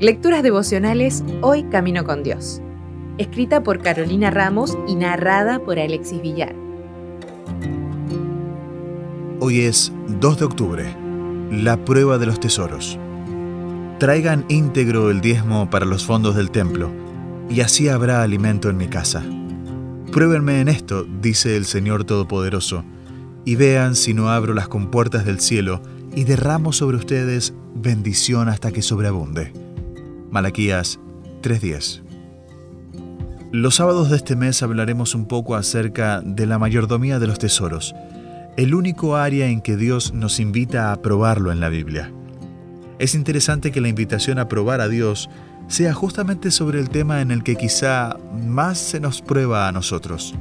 Lecturas devocionales Hoy Camino con Dios. Escrita por Carolina Ramos y narrada por Alexis Villar. Hoy es 2 de octubre, la prueba de los tesoros. Traigan íntegro el diezmo para los fondos del templo, y así habrá alimento en mi casa. Pruébenme en esto, dice el Señor Todopoderoso, y vean si no abro las compuertas del cielo y derramo sobre ustedes bendición hasta que sobreabunde. Malaquías 3:10 Los sábados de este mes hablaremos un poco acerca de la mayordomía de los tesoros, el único área en que Dios nos invita a probarlo en la Biblia. Es interesante que la invitación a probar a Dios sea justamente sobre el tema en el que quizá más se nos prueba a nosotros.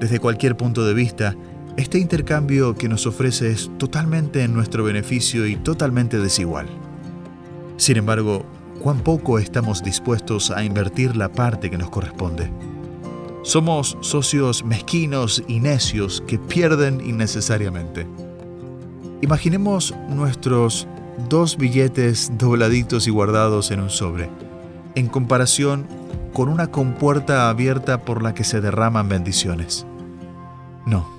Desde cualquier punto de vista, este intercambio que nos ofrece es totalmente en nuestro beneficio y totalmente desigual. Sin embargo, cuán poco estamos dispuestos a invertir la parte que nos corresponde. Somos socios mezquinos y necios que pierden innecesariamente. Imaginemos nuestros dos billetes dobladitos y guardados en un sobre, en comparación con una compuerta abierta por la que se derraman bendiciones. No,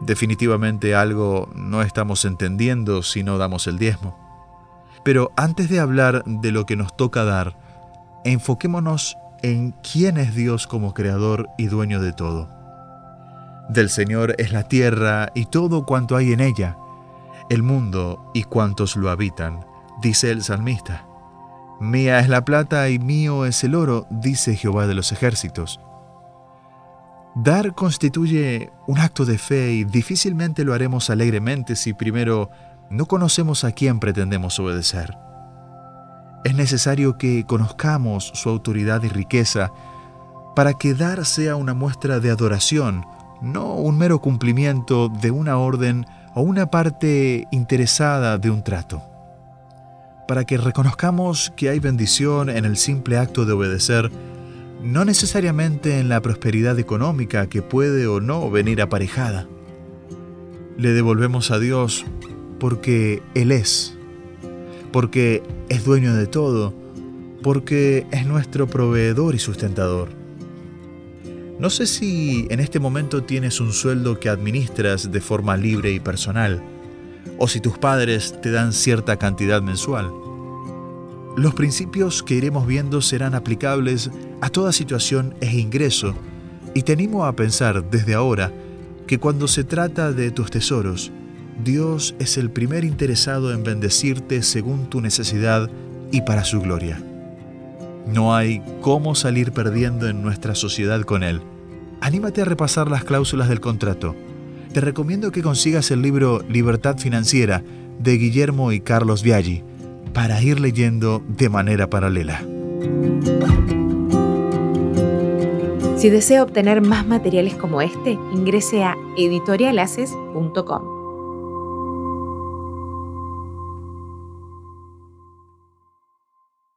definitivamente algo no estamos entendiendo si no damos el diezmo. Pero antes de hablar de lo que nos toca dar, enfoquémonos en quién es Dios como creador y dueño de todo. Del Señor es la tierra y todo cuanto hay en ella, el mundo y cuantos lo habitan, dice el salmista. Mía es la plata y mío es el oro, dice Jehová de los ejércitos. Dar constituye un acto de fe y difícilmente lo haremos alegremente si primero no conocemos a quién pretendemos obedecer. Es necesario que conozcamos su autoridad y riqueza para que dar sea una muestra de adoración, no un mero cumplimiento de una orden o una parte interesada de un trato. Para que reconozcamos que hay bendición en el simple acto de obedecer, no necesariamente en la prosperidad económica que puede o no venir aparejada. Le devolvemos a Dios porque Él es, porque es dueño de todo, porque es nuestro proveedor y sustentador. No sé si en este momento tienes un sueldo que administras de forma libre y personal, o si tus padres te dan cierta cantidad mensual. Los principios que iremos viendo serán aplicables a toda situación e ingreso, y te animo a pensar desde ahora que cuando se trata de tus tesoros, Dios es el primer interesado en bendecirte según tu necesidad y para su gloria. No hay cómo salir perdiendo en nuestra sociedad con Él. Anímate a repasar las cláusulas del contrato. Te recomiendo que consigas el libro Libertad Financiera de Guillermo y Carlos Viaggi para ir leyendo de manera paralela. Si desea obtener más materiales como este, ingrese a editorialaces.com.